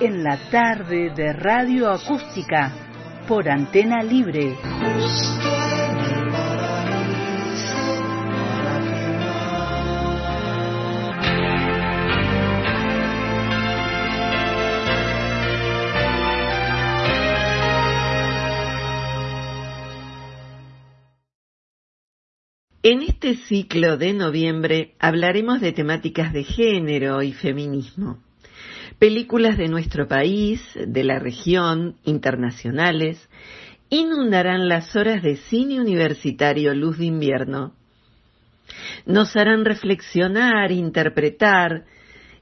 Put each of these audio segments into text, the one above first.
en la tarde de radio acústica por antena libre. En este ciclo de noviembre hablaremos de temáticas de género y feminismo. Películas de nuestro país, de la región, internacionales, inundarán las horas de cine universitario Luz de Invierno. Nos harán reflexionar, interpretar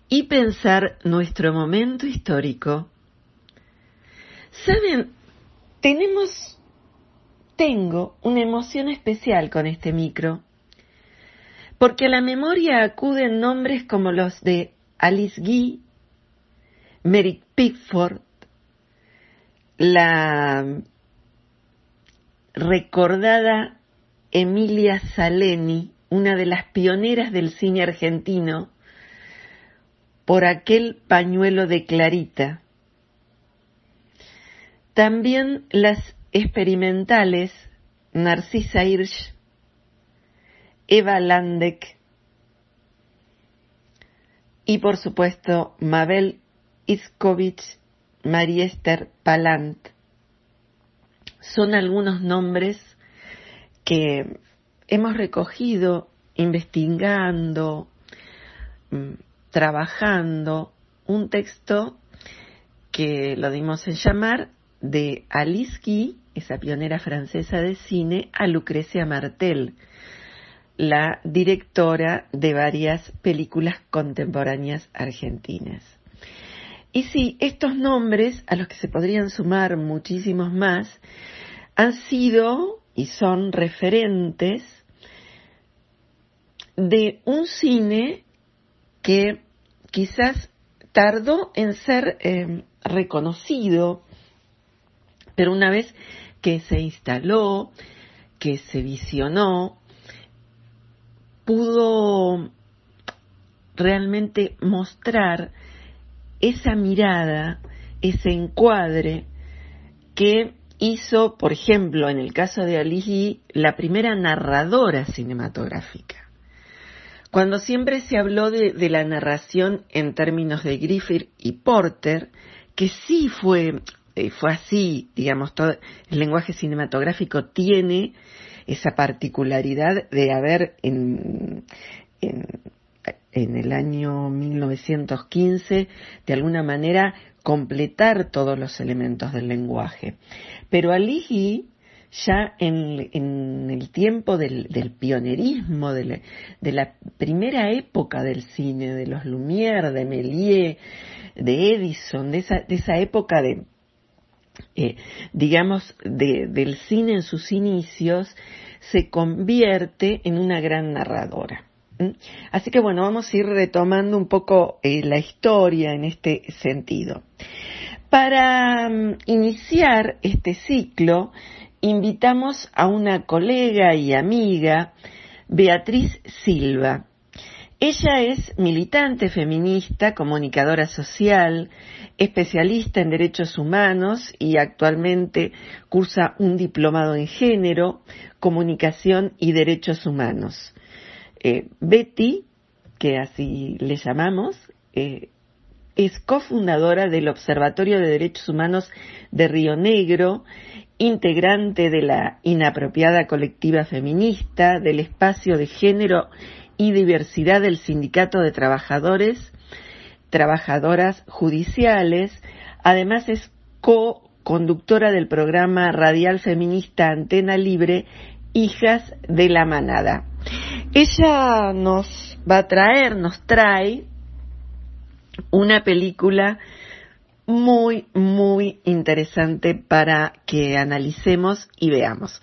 y pensar nuestro momento histórico. Saben, tenemos tengo una emoción especial con este micro, porque a la memoria acuden nombres como los de Alice Guy, Merrick Pickford, la recordada Emilia Saleni, una de las pioneras del cine argentino, por aquel pañuelo de Clarita. También las experimentales Narcisa Hirsch, Eva Landek y por supuesto Mabel Iskovich, Mariester Palant. Son algunos nombres que hemos recogido investigando, mm, trabajando un texto que lo dimos en llamar de Alice esa pionera francesa de cine, a Lucrecia Martel, la directora de varias películas contemporáneas argentinas. Y sí, estos nombres, a los que se podrían sumar muchísimos más, han sido y son referentes de un cine que quizás tardó en ser eh, reconocido pero una vez que se instaló, que se visionó, pudo realmente mostrar esa mirada, ese encuadre que hizo, por ejemplo, en el caso de Alice la primera narradora cinematográfica. Cuando siempre se habló de, la narración en términos de Griffith y Porter, que sí fue eh, fue así, digamos, todo el lenguaje cinematográfico tiene esa particularidad de haber en, el año 1915, de alguna manera, completar todos los elementos del lenguaje. Pero Aligi, ya en, el tiempo del, pionerismo, de la, primera época del cine, de los Lumière, de Méliès, de Edison, de esa época de, eh, digamos, del cine en sus inicios, se convierte en una gran narradora. Así que bueno, vamos a ir retomando un poco eh, la historia en este sentido. Para mm, iniciar este ciclo, invitamos a una colega y amiga, Beatriz Silva. Ella es militante feminista, comunicadora social, especialista en derechos humanos y actualmente cursa un diplomado en género, comunicación y derechos humanos. Eh, Betty, que así le llamamos, eh, es cofundadora del Observatorio de Derechos Humanos de Río Negro, integrante de la inapropiada colectiva feminista, del espacio de género y diversidad del Sindicato de Trabajadores trabajadoras judiciales. Además es co-conductora del programa radial feminista Antena Libre, Hijas de la Manada. Ella nos va a traer, nos trae una película muy, muy interesante para que analicemos y veamos.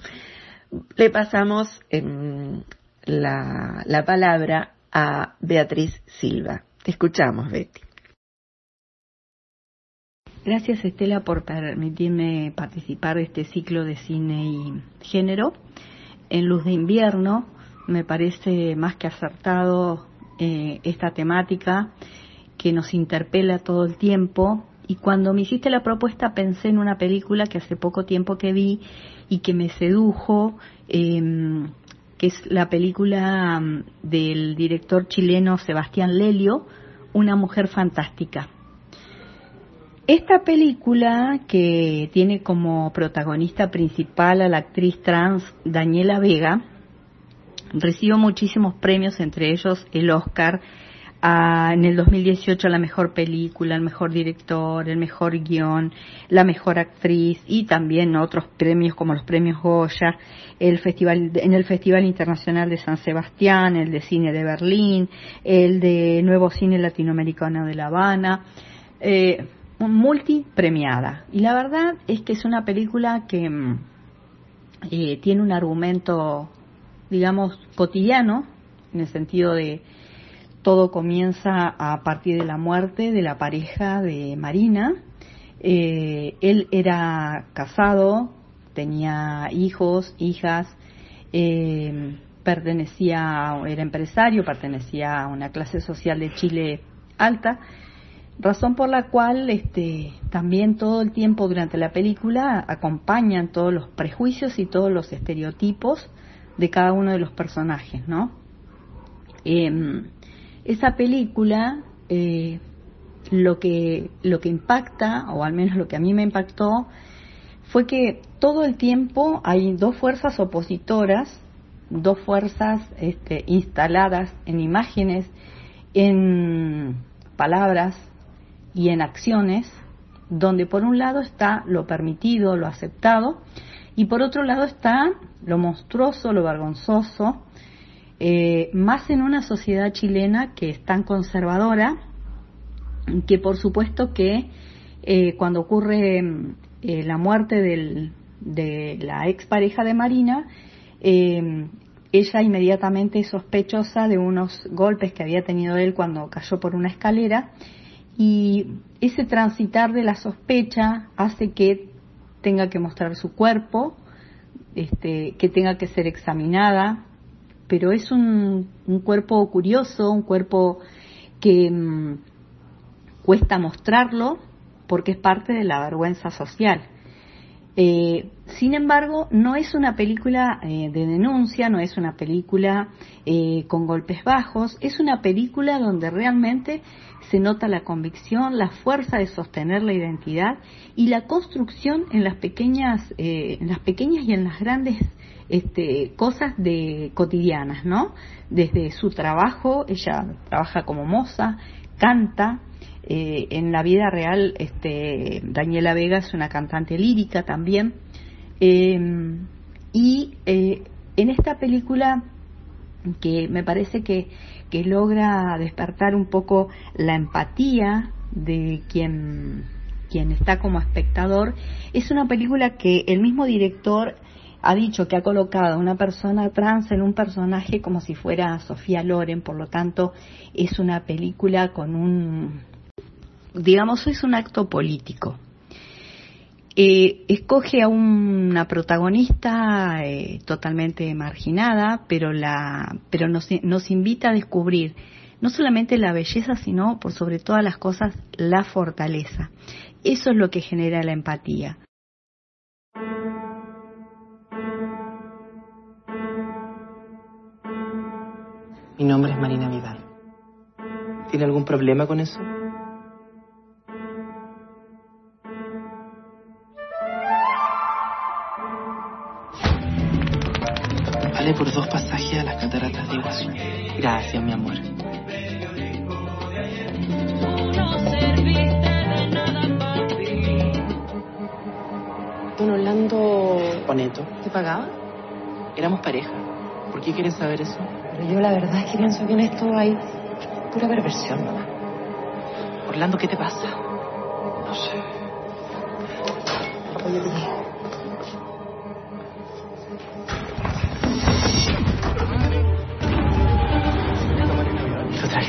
Le pasamos em, la, la palabra a Beatriz Silva. Te escuchamos, Betty. Gracias Estela por permitirme participar de este ciclo de cine y género. En Luz de Invierno me parece más que acertado eh, esta temática que nos interpela todo el tiempo y cuando me hiciste la propuesta pensé en una película que hace poco tiempo que vi y que me sedujo, em, que es la película mm, del director chileno Sebastián Lelio, Una mujer fantástica. Esta película, que tiene como protagonista principal a la actriz trans Daniela Vega, recibió muchísimos premios, entre ellos el Oscar en el 2018 la mejor película, el mejor director, el mejor guion, la mejor actriz y también otros premios como los premios Goya, el festival, en el Festival Internacional de San Sebastián, el de Cine de Berlín, el de Nuevo Cine Latinoamericano de La Habana, eh, multipremiada. Y la verdad es que es una película que mm, eh, tiene un argumento, digamos, cotidiano, en el sentido de todo comienza a partir de la muerte de la pareja de Marina. Eh, él era casado, tenía hijos, hijas, eh, pertenecía, era empresario, pertenecía a una clase social de Chile alta, razón por la cual este, también todo el tiempo durante la película acompañan todos los prejuicios y todos los estereotipos de cada uno de los personajes, ¿no? Em, esa película eh, lo que lo que impacta o al menos lo que a mí me impactó fue que todo el tiempo hay dos fuerzas opositoras dos fuerzas este, instaladas en imágenes en palabras y en acciones donde por un lado está lo permitido lo aceptado y por otro lado está lo monstruoso lo vergonzoso eh, más en una sociedad chilena que es tan conservadora, que por supuesto que eh, cuando ocurre eh, la muerte de la expareja de Marina, ella inmediatamente es sospechosa de unos golpes que había tenido él cuando cayó por una escalera y ese transitar de la sospecha hace que tenga que mostrar su cuerpo, este, que tenga que ser examinada, pero es un, cuerpo curioso, un cuerpo que mm, cuesta mostrarlo porque es parte de la vergüenza social. Eh, sin embargo, no es una película eh, de denuncia, no es una película eh, con golpes bajos, es una película donde realmente se nota la convicción, la fuerza de sostener la identidad y la construcción en las pequeñas, en las pequeñas y en las grandes este, cosas de cotidianas, ¿no? Desde su trabajo, ella trabaja como moza, canta, eh, en la vida real, este, Daniela Vega es una cantante lírica también. Em, y eh, en esta película, que me parece que, que logra despertar un poco la empatía de quien, quien está como espectador, es una película que el mismo director ha dicho que ha colocado a una persona trans en un personaje como si fuera Sofía Loren, por lo tanto es una película con un digamos, es un acto político. Eh, escoge a una protagonista eh, totalmente marginada, pero, la, pero nos, nos invita a descubrir no solamente la belleza, sino por sobre todas las cosas la fortaleza. Eso es lo que genera la empatía. Mi nombre es Marina Vidal. ¿Tiene algún problema con eso? Por dos pasajes a las cataratas de Iguazú. Gracias, mi amor. Don Orlando... Oneto. ¿Te pagaba? Éramos pareja. ¿Por qué quieres saber eso? Pero yo la verdad es que pienso que en esto hay pura perversión, mamá. Orlando, ¿qué te pasa? No sé. Lo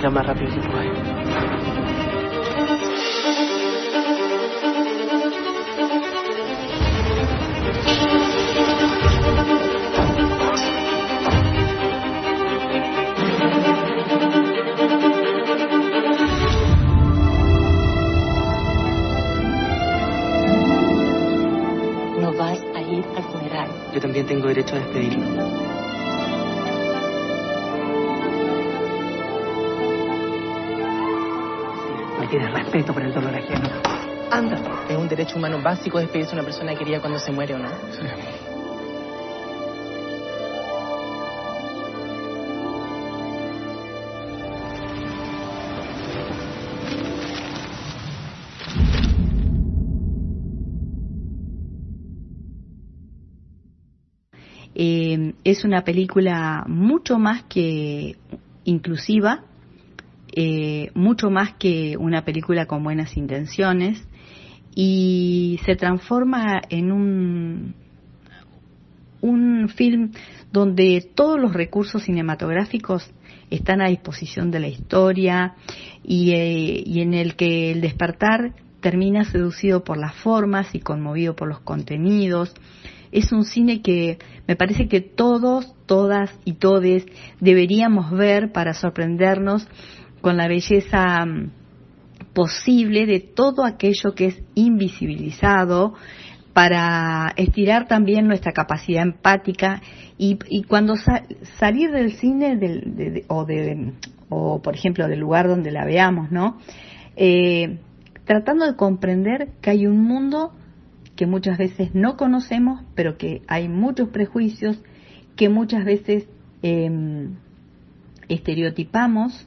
lo más rápido que. No vas a ir al funeral. Yo también tengo derecho a despedirlo. No tienes respeto por el dolor ajeno. Anda. Es un derecho humano básico despedirse de una persona querida cuando se muere o no. Eh, es una película mucho más que inclusiva, eh, mucho más que una película con buenas intenciones y se transforma en un, un film donde todos los recursos cinematográficos están a disposición de la historia y, eh, y en el que el despertar termina seducido por las formas y conmovido por los contenidos. Es un cine que me parece que todos, todas y todes deberíamos ver para sorprendernos con la belleza mm, posible de todo aquello que es invisibilizado, para estirar también nuestra capacidad empática y, cuando sa- salir del cine del- de- o, de, o, por ejemplo, del lugar donde la veamos, ¿no? Eh, tratando de comprender que hay un mundo que muchas veces no conocemos, pero que hay muchos prejuicios que muchas veces eh, estereotipamos,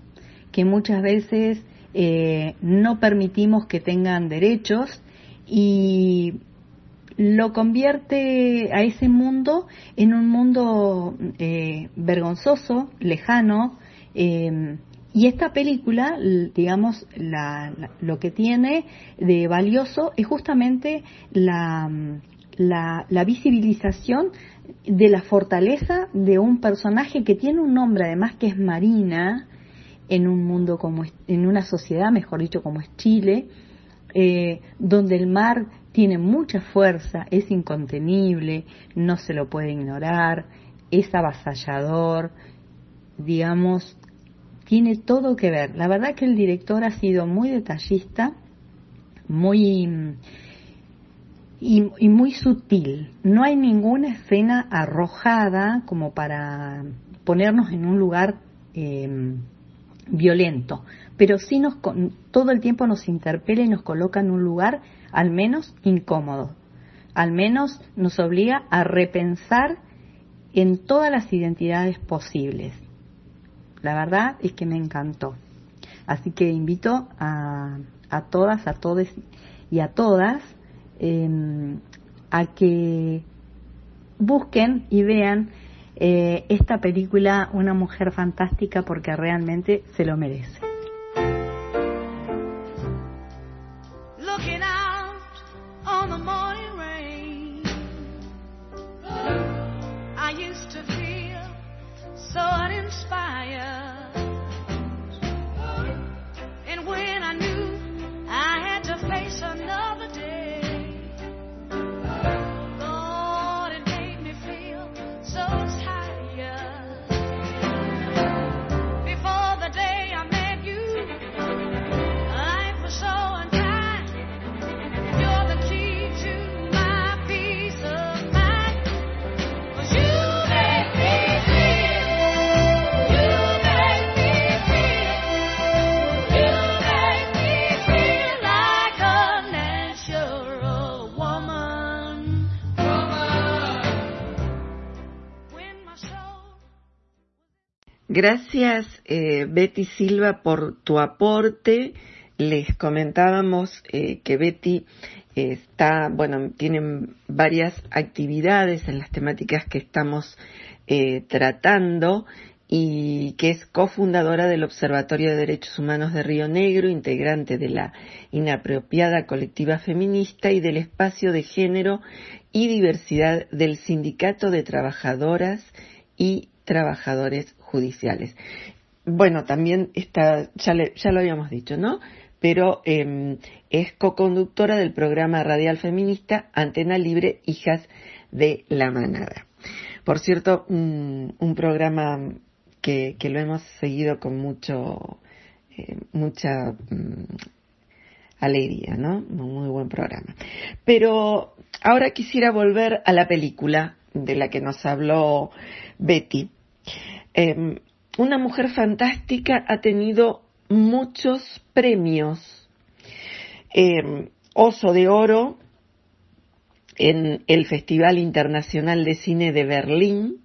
que muchas veces eh, no permitimos que tengan derechos y lo convierte a ese mundo en un mundo eh, vergonzoso, lejano, eh, y esta película, digamos, la- la- lo que tiene de valioso es justamente la visibilización de la fortaleza de un personaje que tiene un nombre, además que es Marina, en un mundo como en una sociedad, mejor dicho, como es Chile, eh, donde el mar tiene mucha fuerza, es incontenible, no se lo puede ignorar, es avasallador, digamos, tiene todo que ver. La verdad que el director ha sido muy detallista, muy y, y muy sutil. No hay ninguna escena arrojada como para ponernos en un lugar eh, violento, pero sí nos todo el tiempo nos interpela y nos coloca en un lugar al menos incómodo. Al menos nos obliga a repensar en todas las identidades posibles. La verdad es que me encantó. Así que invito a, a todas, a todos y a todas eh, a que busquen y vean eh, esta película Una mujer fantástica porque realmente se lo merece. Gracias, eh, Betty Silva, por tu aporte. Les comentábamos eh, que Betty eh, está, bueno, tienen varias actividades en las temáticas que estamos tratando y que es cofundadora del Observatorio de Derechos Humanos de Río Negro, integrante de la inapropiada colectiva feminista y del espacio de género y diversidad del Sindicato de Trabajadoras y Trabajadores Judiciales. Bueno, también está, ya, lo habíamos dicho, ¿no? Pero eh, es coconductora del programa radial feminista Antena Libre, Hijas de la Manada. Por cierto, un, un programa que, lo hemos seguido con mucho, eh, mucha mm, alegría, ¿no? Muy buen programa. Pero ahora quisiera volver a la película de la que nos habló Betty. Eh, una mujer fantástica ha tenido muchos premios. Eh, Oso de Oro en el Festival Internacional de Cine de Berlín.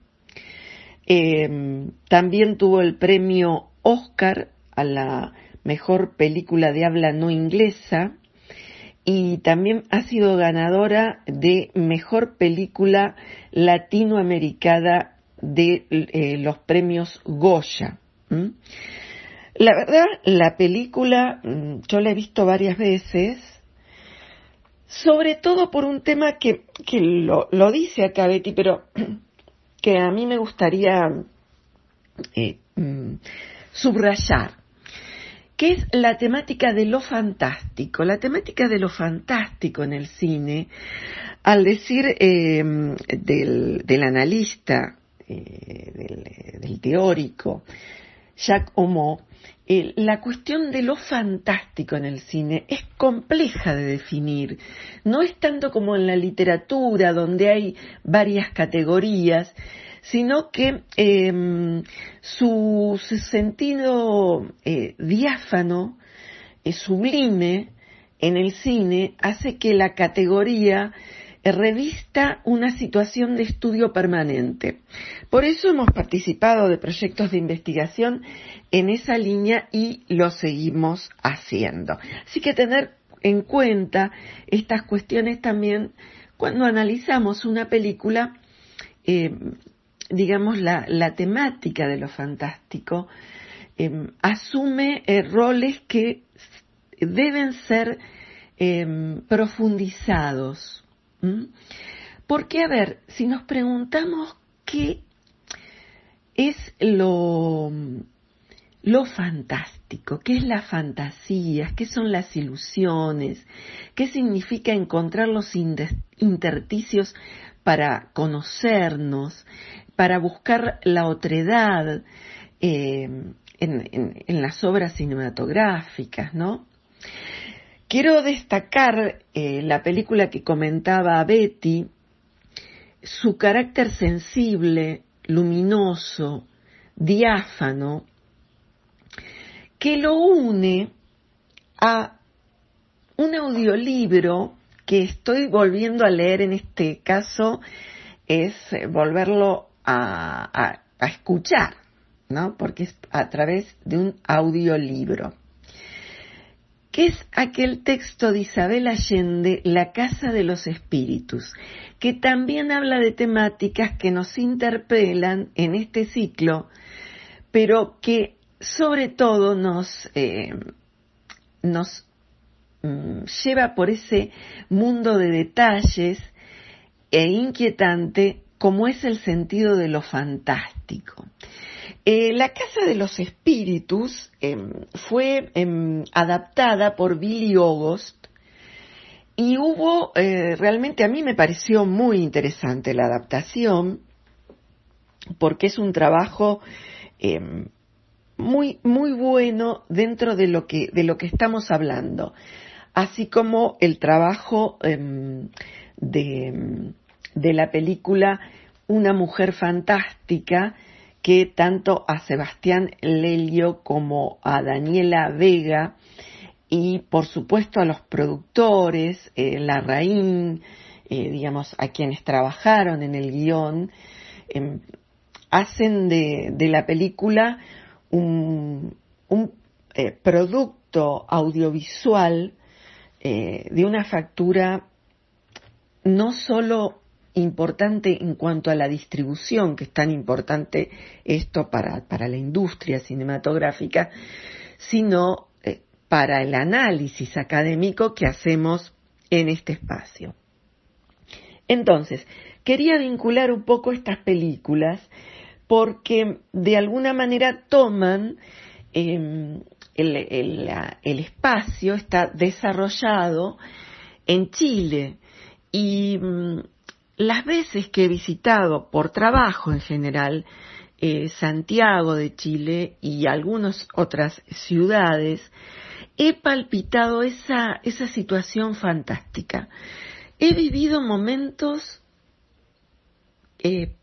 Eh, también tuvo el premio Oscar a la mejor película de habla no inglesa y también ha sido ganadora de mejor película latinoamericana de eh, los premios Goya. La verdad, la película mm, yo la he visto varias veces, sobre todo por un tema que, que lo, lo, dice acá Betty, pero que a mí me gustaría eh, mm, subrayar, que es la temática de lo fantástico. La temática de lo fantástico en el cine, al decir eh, del, del analista eh, del, del, teórico Jacques Homo, eh, la cuestión de lo fantástico en el cine es compleja de definir. No es tanto como en la literatura, donde hay varias categorías, sino que eh, su, sentido eh, diáfano, sublime, en el cine hace que la categoría revista una situación de estudio permanente. Por eso hemos participado de proyectos de investigación en esa línea y lo seguimos haciendo. Así que tener en cuenta estas cuestiones también cuando analizamos una película, eh, digamos, la, temática de lo fantástico eh, asume eh, roles que deben ser profundizados ¿Mm? Porque, a ver, si nos preguntamos qué es lo, lo fantástico, qué es la fantasía, qué son las ilusiones, qué significa encontrar los intersticios para conocernos, para buscar la otredad eh, en, las obras cinematográficas, ¿no? Quiero destacar eh, la película que comentaba Betty, su carácter sensible, luminoso, diáfano, que lo une a un audiolibro que estoy volviendo a leer en este caso, es volverlo a, a, a escuchar, ¿no? Porque es a través de un audiolibro que es aquel texto de Isabel Allende, La Casa de los Espíritus, que también habla de temáticas que nos interpelan en este ciclo, pero que sobre todo nos, eh, nos mm, lleva por ese mundo de detalles e inquietante como es el sentido de lo fantástico. Eh, la Casa de los Espíritus eh, fue eh, adaptada por Billy August y hubo, eh, realmente a mí me pareció muy interesante la adaptación porque es un trabajo em, muy, muy bueno dentro de lo que, de lo que estamos hablando, así como el trabajo em, de, de la película Una mujer fantástica, que tanto a Sebastián Lelio como a Daniela Vega y por supuesto a los productores, eh, Larraín, eh, digamos, a quienes trabajaron en el guion, eh, hacen de, de, la película un, un eh, producto audiovisual eh, de una factura no solo importante en cuanto a la distribución, que es tan importante esto para, para la industria cinematográfica, sino eh, para el análisis académico que hacemos en este espacio. Entonces, quería vincular un poco estas películas porque de alguna manera toman em, el, espacio, está desarrollado en Chile y mm, las veces que he visitado por trabajo en general eh, Santiago de Chile y algunas otras ciudades, he palpitado esa, esa situación fantástica. He vivido momentos eh,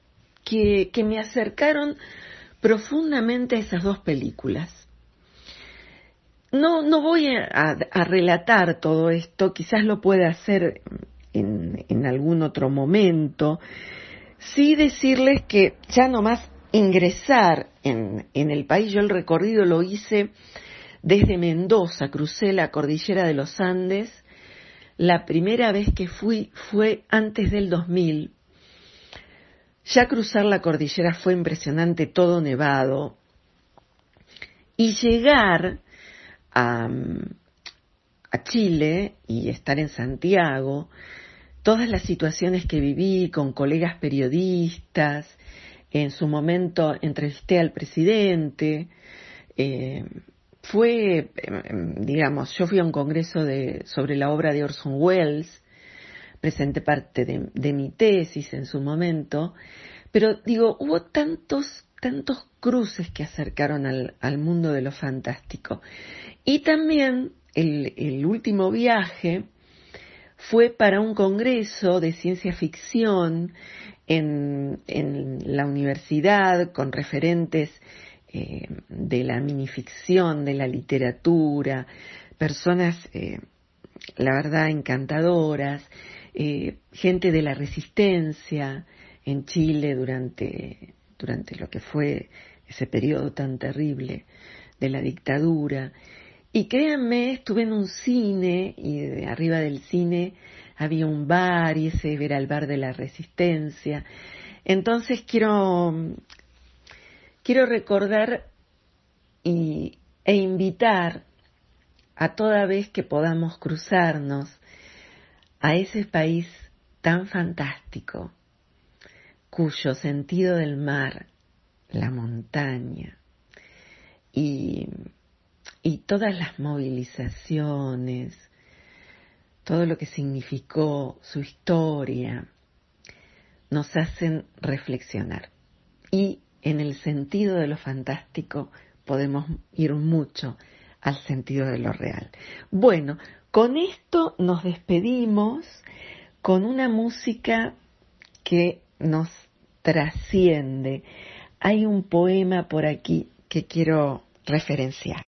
que, que me acercaron profundamente a esas dos películas. No, no voy a, relatar todo esto, quizás lo pueda hacer en, algún otro momento. Sí decirles que ya nomás ingresar en, en el país, yo el recorrido lo hice desde Mendoza, crucé la cordillera de los Andes. La primera vez que fui fue antes del 2000. Ya cruzar la cordillera fue impresionante, todo nevado. Y llegar a, Chile y estar en Santiago, todas las situaciones que viví con colegas periodistas, en su momento entrevisté al presidente, eh, fue, em, digamos, yo fui a un congreso de, sobre la obra de Orson Welles, presenté parte de, de mi tesis en su momento, pero digo, hubo tantos, tantos cruces que acercaron al, al mundo de lo fantástico. Y también el, último viaje fue para un congreso de ciencia ficción en, la universidad con referentes eh, de la minificción, de la literatura, personas, eh, la verdad, encantadoras, eh, gente de la resistencia en Chile durante, durante lo que fue ese periodo tan terrible de la dictadura. Y créanme, estuve en un cine y arriba del cine había un bar y ese era el bar de la resistencia. Entonces quiero, quiero recordar y, e invitar a toda vez que podamos cruzarnos a ese país tan fantástico, cuyo sentido del mar, la montaña y y todas las movilizaciones, todo lo que significó su historia, nos hacen reflexionar. Y en el sentido de lo fantástico podemos ir mucho al sentido de lo real. Bueno, con esto nos despedimos con una música que nos trasciende. Hay un poema por aquí que quiero referenciar.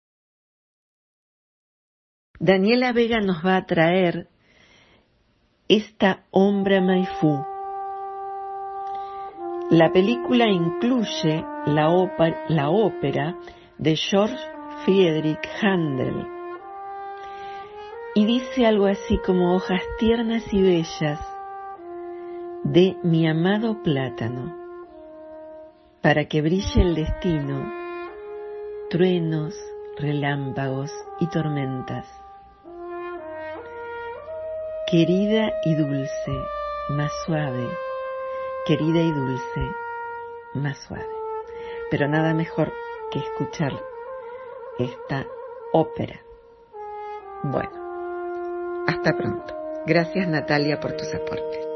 Daniela Vega nos va a traer esta Ombra Maifú. La película incluye la, ópera, de George Friedrich Handel y dice algo así como hojas tiernas y bellas de mi amado plátano, para que brille el destino, truenos, relámpagos y tormentas querida y dulce, más suave, querida y dulce, más suave. Pero nada mejor que escuchar esta ópera. Bueno, hasta pronto. Gracias Natalia por tus aportes.